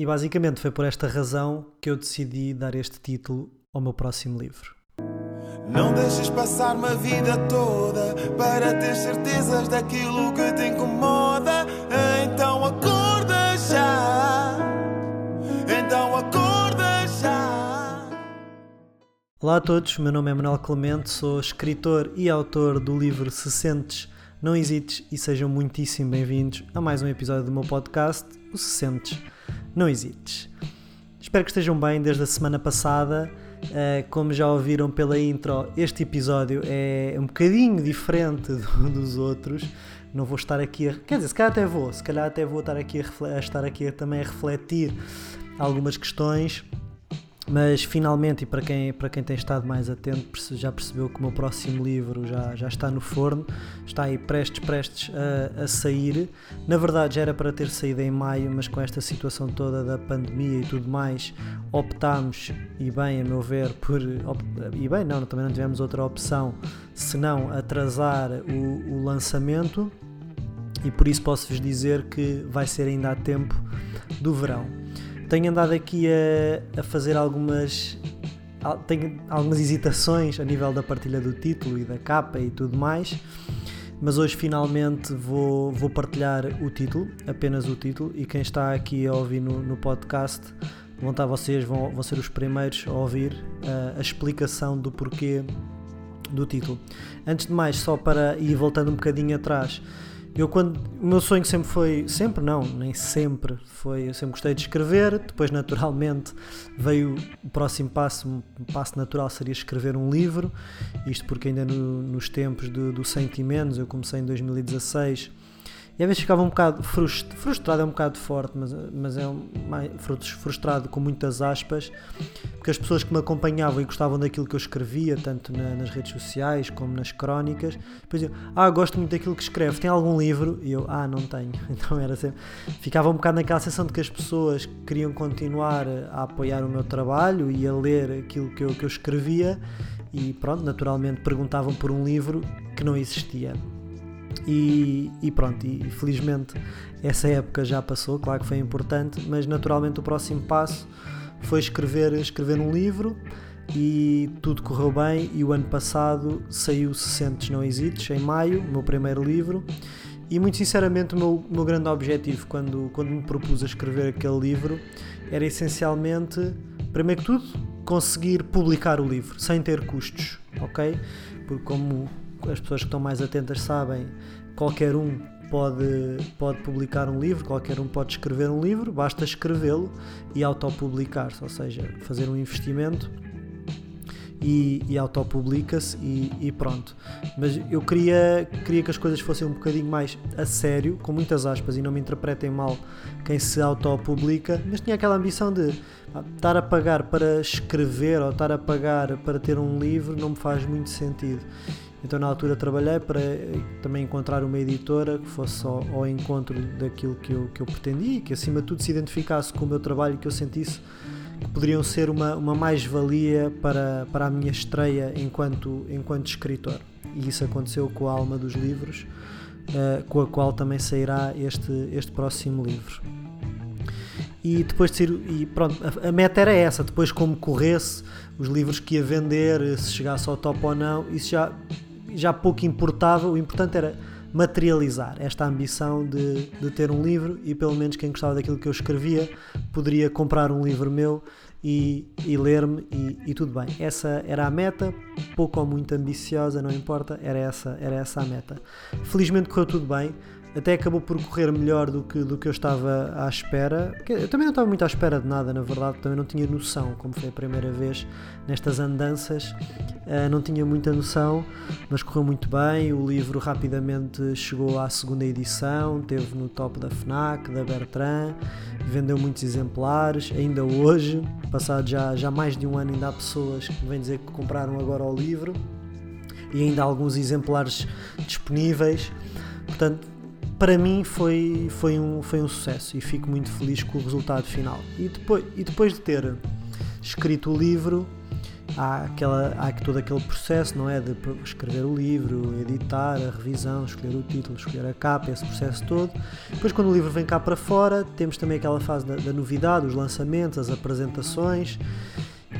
E basicamente foi por esta razão que eu decidi dar este título ao meu próximo livro. Não deixes passar uma vida toda para ter certezas daquilo que te incomoda. Então acorda já. Então acorda já. Olá a todos, meu nome é Manuel Clemente, sou escritor e autor do livro Se Sentes, Não Hesites e sejam muitíssimo bem-vindos a mais um episódio do meu podcast, o Se Sentes, Não Hesites. Espero que estejam bem desde a semana passada. Uh, como já ouviram pela intro, este episódio é um bocadinho diferente do, dos outros. Não vou estar aqui a. Quer dizer, se calhar até vou, se calhar até vou estar aqui a estar aqui a, também a refletir algumas questões mas finalmente, e para quem, para quem tem estado mais atento, já percebeu que o meu próximo livro já, já está no forno, está aí prestes, prestes a, a sair. Na verdade, já era para ter saído em maio, mas com esta situação toda da pandemia e tudo mais, optámos, e bem, a meu ver, por. E bem, não, também não tivemos outra opção senão atrasar o, o lançamento, e por isso posso-vos dizer que vai ser ainda a tempo do verão tenho andado aqui a, a fazer algumas tenho algumas hesitações a nível da partilha do título e da capa e tudo mais, mas hoje finalmente vou, vou partilhar o título, apenas o título, e quem está aqui a ouvir no, no podcast vão estar vocês, vão, vão ser os primeiros a ouvir uh, a explicação do porquê do título. Antes de mais, só para ir voltando um bocadinho atrás, eu quando o meu sonho sempre foi, sempre não, nem sempre foi, eu sempre gostei de escrever, depois naturalmente veio o próximo passo, um passo natural seria escrever um livro, isto porque ainda no, nos tempos do, do eu comecei em 2016 e às vezes ficava um bocado frustrado, frustrado é um bocado forte, mas, mas é um, frustrado com muitas aspas, porque as pessoas que me acompanhavam e gostavam daquilo que eu escrevia, tanto na, nas redes sociais como nas crónicas, depois diziam, ah, gosto muito daquilo que escreve, tem algum livro? E eu, ah, não tenho. Então era sempre, ficava um bocado naquela sensação de que as pessoas queriam continuar a apoiar o meu trabalho e a ler aquilo que eu, que eu escrevia e pronto, naturalmente perguntavam por um livro que não existia. E, e, pronto, e felizmente essa época já passou, claro que foi importante, mas naturalmente o próximo passo foi escrever, escrever um livro e tudo correu bem e o ano passado saiu 60 Não Hesites, em maio, o meu primeiro livro e muito sinceramente o meu, meu grande objetivo quando, quando me propus a escrever aquele livro era essencialmente, primeiro que tudo, conseguir publicar o livro sem ter custos, ok? Porque como as pessoas que estão mais atentas sabem, qualquer um pode, pode publicar um livro, qualquer um pode escrever um livro, basta escrevê-lo e autopublicar-se, ou seja, fazer um investimento e, e autopublica-se e, e, pronto. Mas eu queria, queria que as coisas fossem um bocadinho mais a sério, com muitas aspas, e não me interpretem mal quem se autopublica, mas tinha aquela ambição de estar a pagar para escrever ou estar a pagar para ter um livro não me faz muito sentido. Então na altura trabalhei para também encontrar uma editora que fosse ao, ao encontro daquilo que eu, que eu pretendia e que acima de tudo se identificasse com o meu trabalho que eu sentisse que poderiam ser uma, uma mais-valia para, para a minha estreia enquanto, enquanto escritor. E isso aconteceu com a Alma dos Livros, uh, com a qual também sairá este, este próximo livro. E depois de ser, e pronto, a, a meta era essa, depois como corresse, os livros que ia vender, se chegasse ao top ou não, isso já já pouco importava, o importante era materializar esta ambição de, de ter um livro e pelo menos quem gostava daquilo que eu escrevia poderia comprar um livro meu e, e ler-me e, e, tudo bem. Essa era a meta, pouco ou muito ambiciosa, não importa, era essa, era essa a meta. Felizmente correu tudo bem até acabou por correr melhor do que, do que eu estava à espera. Eu também não estava muito à espera de nada, na verdade, também não tinha noção, como foi a primeira vez nestas andanças, uh, não tinha muita noção, mas correu muito bem. O livro rapidamente chegou à segunda edição, teve no top da FNAC, da Bertrand, vendeu muitos exemplares, ainda hoje, passado já, já mais de um ano, ainda há pessoas que vêm dizer que compraram agora o livro e ainda há alguns exemplares disponíveis. Portanto, para mim foi, foi, um, foi um sucesso e fico muito feliz com o resultado final. E depois, e depois de ter escrito o livro, há, aquela, há todo aquele processo, não é? De escrever o livro, editar, a revisão, escolher o título, escolher a capa, esse processo todo. Depois, quando o livro vem cá para fora, temos também aquela fase da, da novidade, os lançamentos, as apresentações.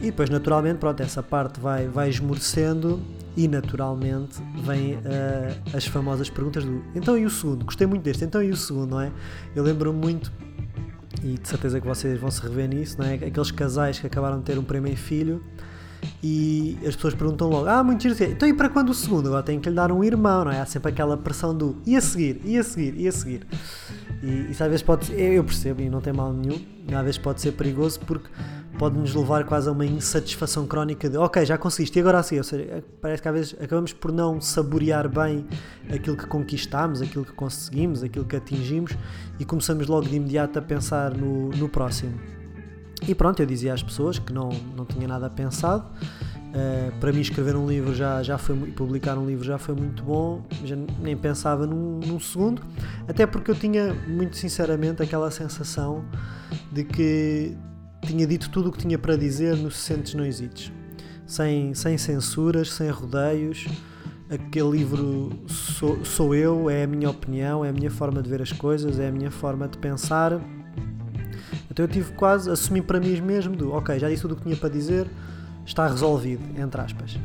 E depois, naturalmente, pronto, essa parte vai, vai esmorecendo e, naturalmente, vem uh, as famosas perguntas do então e o segundo? Gostei muito deste, então e o segundo, não é? Eu lembro-me muito e de certeza que vocês vão se rever nisso, não é? Aqueles casais que acabaram de ter um primeiro filho e as pessoas perguntam logo: Ah, muito giro, então e para quando o segundo? Agora tenho que lhe dar um irmão, não é? Há sempre aquela pressão do e a seguir, e a seguir, e a seguir. E isso às vezes pode ser, eu percebo e não tem mal nenhum, às vezes pode ser perigoso porque pode nos levar quase a uma insatisfação crónica de ok, já conseguiste, e agora assim? Ou seja, parece que às vezes acabamos por não saborear bem aquilo que conquistamos, aquilo que conseguimos, aquilo que atingimos e começamos logo de imediato a pensar no, no próximo. E pronto, eu dizia às pessoas que não, não tinha nada pensado. Uh, para mim escrever um livro já, já foi publicar um livro já foi muito bom, já nem pensava num, num, segundo, até porque eu tinha muito sinceramente aquela sensação de que tinha dito tudo o que tinha para dizer no Sentes Não Hesites, sem, sem censuras, sem rodeios. Aquele livro sou, sou eu, é a minha opinião, é a minha forma de ver as coisas, é a minha forma de pensar então eu tive quase, assumi para mim mesmo do, ok, já disse tudo o que tinha para dizer, está resolvido, entre aspas.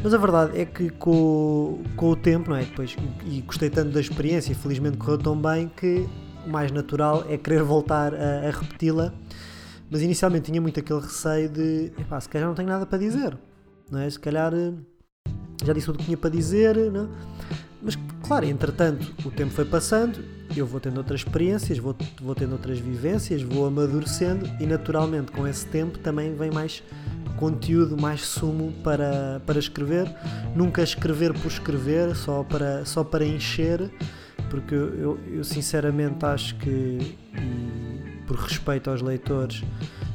Mas a verdade é que com, com o tempo, não é? Depois, e gostei tanto da experiência e felizmente correu tão bem que o mais natural é querer voltar a, a repeti-la. Mas inicialmente tinha muito aquele receio de, epá, se calhar não tenho nada para dizer, não é? Se calhar eh, já disse tudo o que tinha para dizer, não? Mas claro, entretanto, o tempo foi passando eu vou tendo outras experiências, vou, vou tendo outras vivências, vou amadurecendo e naturalmente com esse tempo também vem mais conteúdo, mais sumo para, para escrever. Nunca escrever por escrever, só para, só para encher, porque eu, eu sinceramente acho que, por respeito aos leitores,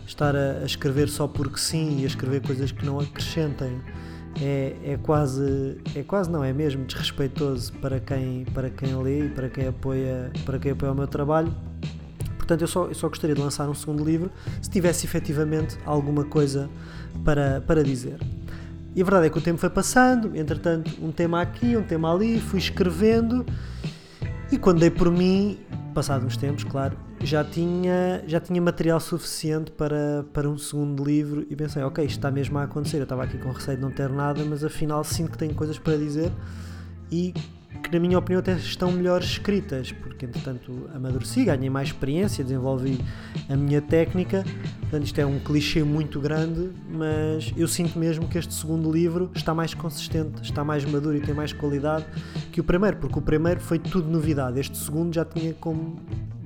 estar a, a escrever só porque sim e a escrever coisas que não acrescentem é, é quase é quase não é mesmo desrespeitoso para quem para quem lê e para quem apoia para quem apoia o meu trabalho. Portanto eu só, eu só gostaria de lançar um segundo livro se tivesse efetivamente alguma coisa para, para dizer. E a verdade é que o tempo foi passando entretanto um tema aqui um tema ali fui escrevendo e quando dei por mim passado uns tempos claro já tinha, já tinha material suficiente para, para um segundo livro e pensei, ok, isto está mesmo a acontecer. Eu estava aqui com receio de não ter nada, mas afinal sinto que tenho coisas para dizer e que, na minha opinião, até estão melhor escritas, porque entretanto amadureci, ganhei mais experiência, desenvolvi a minha técnica. Portanto, isto é um clichê muito grande, mas eu sinto mesmo que este segundo livro está mais consistente, está mais maduro e tem mais qualidade que o primeiro, porque o primeiro foi tudo novidade. Este segundo já tinha como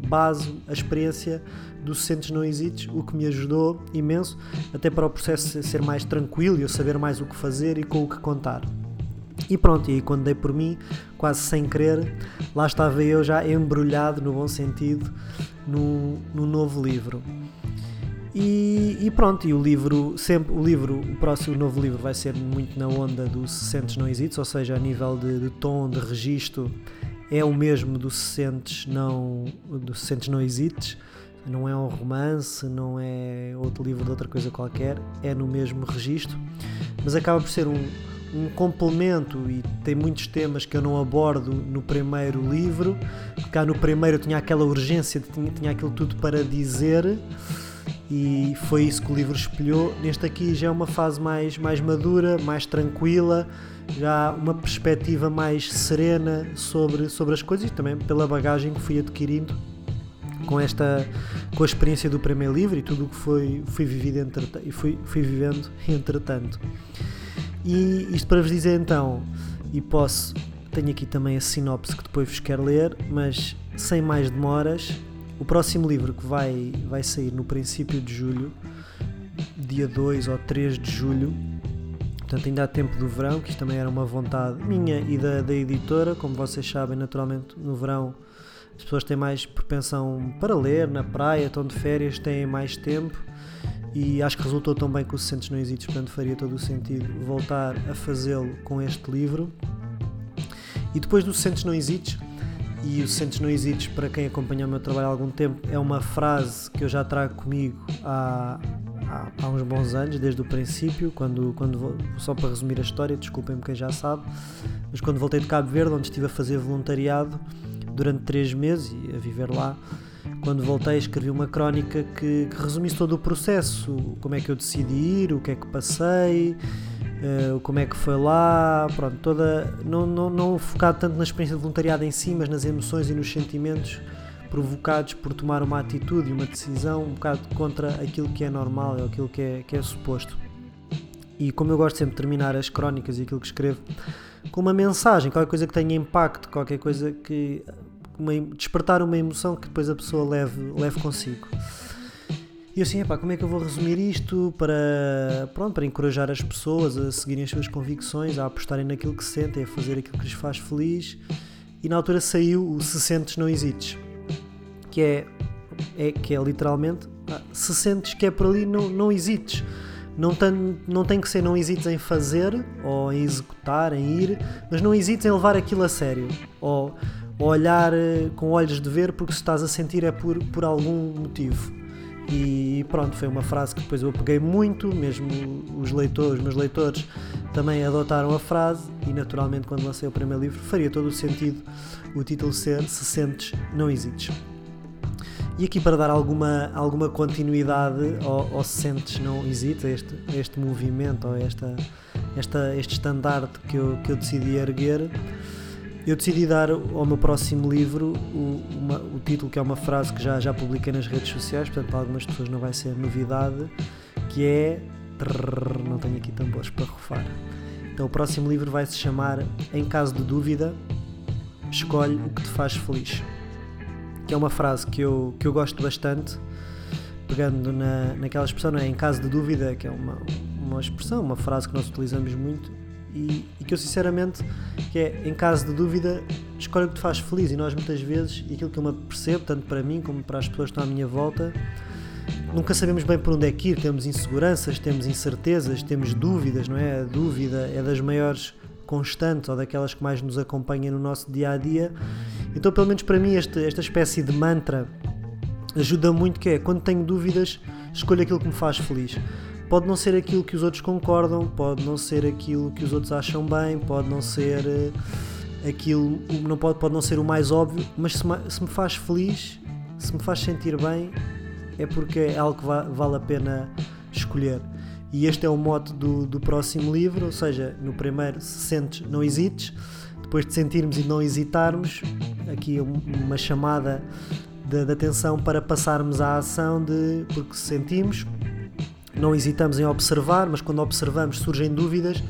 base a experiência do Sentes Não Hesites, o que me ajudou imenso, até para o processo ser mais tranquilo e eu saber mais o que fazer e com o que contar. E pronto, e quando dei por mim, quase sem querer, lá estava eu já embrulhado, no bom sentido, no, no novo livro. E, e, pronto, e o livro, sempre o livro, o próximo novo livro vai ser muito na onda do Sentes Não Hesites, ou seja, a nível de, de tom, de registro, é o mesmo do Sentes Não, do Sentes Não Hesites, não é um romance, não é outro livro de outra coisa qualquer, é no mesmo registro, mas acaba por ser um, um complemento e tem muitos temas que eu não abordo no primeiro livro. Cá no primeiro eu tinha aquela urgência, tinha, tinha aquilo tudo para dizer e foi isso que o livro espelhou. Neste aqui já é uma fase mais, mais madura, mais tranquila, já uma perspectiva mais serena sobre, sobre as coisas e também pela bagagem que fui adquirindo com esta com a experiência do primeiro livro e tudo o que foi fui vivido entre, fui, fui vivendo entretanto e isto para vos dizer então e posso tenho aqui também a sinopse que depois vos quero ler mas sem mais demoras o próximo livro que vai, vai sair no princípio de julho, dia 2 ou 3 de julho, portanto ainda há tempo do verão, que isto também era uma vontade minha e da, da editora, como vocês sabem, naturalmente no verão as pessoas têm mais propensão para ler, na praia, estão de férias, têm mais tempo e acho que resultou tão bem que o Sentes Não Existe, portanto faria todo o sentido voltar a fazê-lo com este livro. E depois do Sentes Não Existe, e o Sentes Não Hesites, para quem acompanha o meu trabalho há algum tempo, é uma frase que eu já trago comigo há, há, há, uns bons anos, desde o princípio, quando, quando só para resumir a história, desculpem-me quem já sabe, mas quando voltei de Cabo Verde, onde estive a fazer voluntariado durante três meses e a viver lá, quando voltei escrevi uma crónica que, que resumisse todo o processo, como é que eu decidi ir, o que é que passei, uh, como é que foi lá, pronto, toda, não, não, não focado tanto na experiência de voluntariado em si, mas nas emoções e nos sentimentos provocados por tomar uma atitude e uma decisão um bocado contra aquilo que é normal ou aquilo que é, que é suposto. E como eu gosto sempre de terminar as crónicas e aquilo que escrevo com uma mensagem, qualquer coisa que tenha impacto, qualquer coisa que uma, despertar uma emoção que depois a pessoa leve, leve consigo. E assim, epá, como é que eu vou resumir isto para, pronto, para encorajar as pessoas a seguirem as suas convicções, a apostarem naquilo que sentem, a fazer aquilo que lhes faz feliz. E na altura saiu o Se Sentes Não Hesites que é, é, que é literalmente ah, se sentes que é por ali, não, não hesites. Não tem, não tem que ser não hesites em fazer ou em executar, em ir, mas não hesites em levar aquilo a sério ou, ou olhar eh, com olhos de ver porque se estás a sentir é por, por algum motivo. E pronto, foi uma frase que depois eu peguei muito, mesmo os leitores, meus leitores também adotaram a frase e naturalmente quando lancei o primeiro livro faria todo o sentido o título ser Se Sentes, Não Hesites. E aqui para dar alguma, alguma continuidade ao, ao Sentes Não Hesita, este, este movimento, ou esta, esta, este estandarte que eu, que eu decidi erguer, eu decidi dar ao meu próximo livro o, uma, o título que é uma frase que já, já publiquei nas redes sociais, portanto para algumas pessoas não vai ser novidade, que é... Não tenho aqui tambores para rufar. Então o próximo livro vai se chamar Em caso de dúvida, escolhe o que te faz feliz que é uma frase que eu, que eu gosto bastante, pegando na, naquela expressão, é? em caso de dúvida, que é uma, uma expressão, uma frase que nós utilizamos muito e, e, que eu sinceramente, que é em caso de dúvida, escolhe o que te faz feliz e nós muitas vezes, e aquilo que eu me percebo, tanto para mim como para as pessoas que estão à minha volta, nunca sabemos bem por onde é que ir, temos inseguranças, temos incertezas, temos dúvidas, não é? A dúvida é das maiores constantes ou daquelas que mais nos acompanham no nosso dia a dia. Então, pelo menos para mim, este, esta espécie de mantra ajuda muito que é quando tenho dúvidas, escolho aquilo que me faz feliz. Pode não ser aquilo que os outros concordam, pode não ser aquilo que os outros acham bem, pode não ser uh, aquilo, não pode, pode não ser o mais óbvio, mas se me, se me faz feliz, se me faz sentir bem, é porque é algo que va, vale a pena escolher. E este é o mote do, do próximo livro, ou seja, no primeiro, se sentes, não hesites. Depois de sentirmos e não hesitarmos, aqui uma chamada de, de atenção para passarmos à ação de porque sentimos, não hesitamos em observar, mas quando observamos surgem dúvidas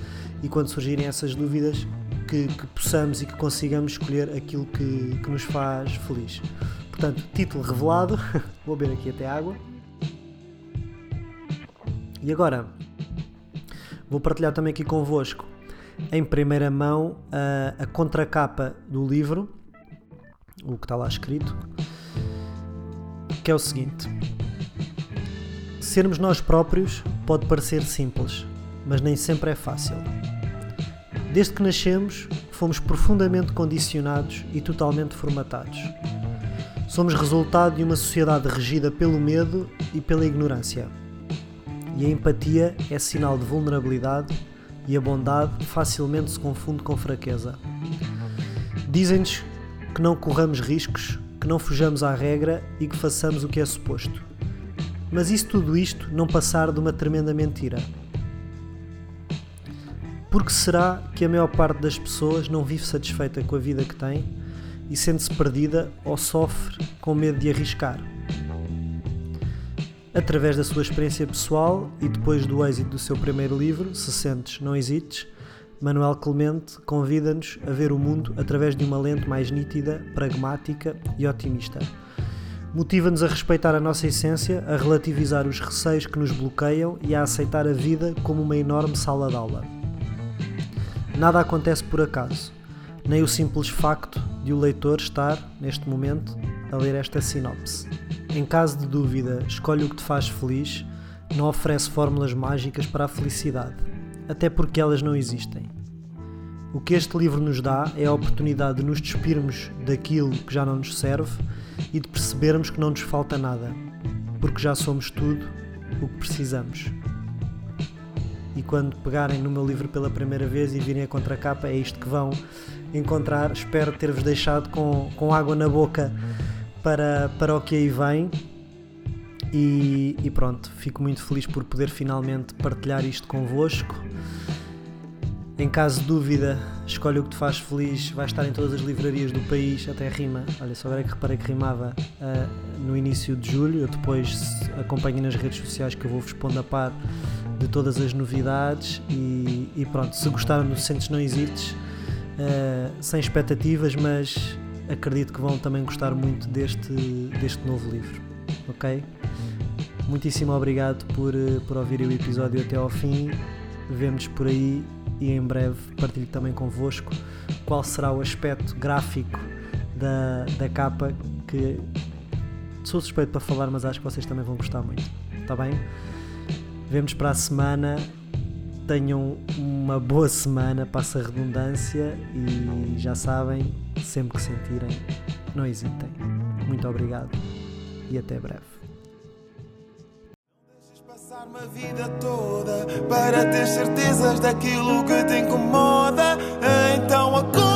e quando surgirem essas dúvidas que, que possamos e que consigamos escolher aquilo que, que nos faz feliz. Portanto, título revelado, vou beber aqui até água. E agora vou partilhar também aqui convosco em primeira mão a, a contracapa do livro, o que está lá escrito, que é o seguinte: Sermos nós próprios pode parecer simples, mas nem sempre é fácil. Desde que nascemos, fomos profundamente condicionados e totalmente formatados. Somos resultado de uma sociedade regida pelo medo e pela ignorância e a empatia é sinal de vulnerabilidade e a bondade facilmente se confunde com fraqueza. Dizem-nos que não corramos riscos, que não fujamos à regra e que façamos o que é suposto. Mas isso tudo isto não passar de uma tremenda mentira. Porque será que a maior parte das pessoas não vive satisfeita com a vida que tem e sente-se perdida ou sofre com medo de arriscar? Através da sua experiência pessoal e depois do êxito do seu primeiro livro, Se Sentes, Não Hesites, Manuel Clemente convida-nos a ver o mundo através de uma lente mais nítida, pragmática e otimista. Motiva-nos a respeitar a nossa essência, a relativizar os receios que nos bloqueiam e a aceitar a vida como uma enorme sala de aula. Nada acontece por acaso, nem o simples facto de o leitor estar, neste momento, a ler esta sinopse. Em caso de dúvida, escolhe o que te faz feliz, não oferece fórmulas mágicas para a felicidade, até porque elas não existem. O que este livro nos dá é a oportunidade de nos despirmos daquilo que já não nos serve e de percebermos que não nos falta nada, porque já somos tudo o que precisamos. E quando pegarem no meu livro pela primeira vez e virem a contracapa, é isto que vão encontrar. Espero ter-vos deixado com, com água na boca para, para o que aí vem. E, e, pronto, fico muito feliz por poder finalmente partilhar isto convosco. Em caso de dúvida, escolhe o que te faz feliz, vai estar em todas as livrarias do país, até rima. Olha, só agora é que reparei que rimava uh, no início de julho. Eu depois acompanho nas redes sociais que eu vou-vos pondo a par de todas as novidades. E, e pronto, se gostaram do Sentes Não Hesites, uh, sem expectativas, mas acredito que vão também gostar muito deste, deste novo livro. Ok? Muitíssimo obrigado por, eh, por ouvirem o episódio até ao fim. Vemos por aí e em breve partilho também convosco qual será o aspecto gráfico da, da capa que sou suspeito para falar, mas acho que vocês também vão gostar muito. Está bem? Vemos para a semana. Tenham uma boa semana, passa a redundância e já sabem, sempre que sentirem, não hesitem. Muito obrigado e até breve a vida toda para ter certezas daquilo que te incomoda. Então acorda.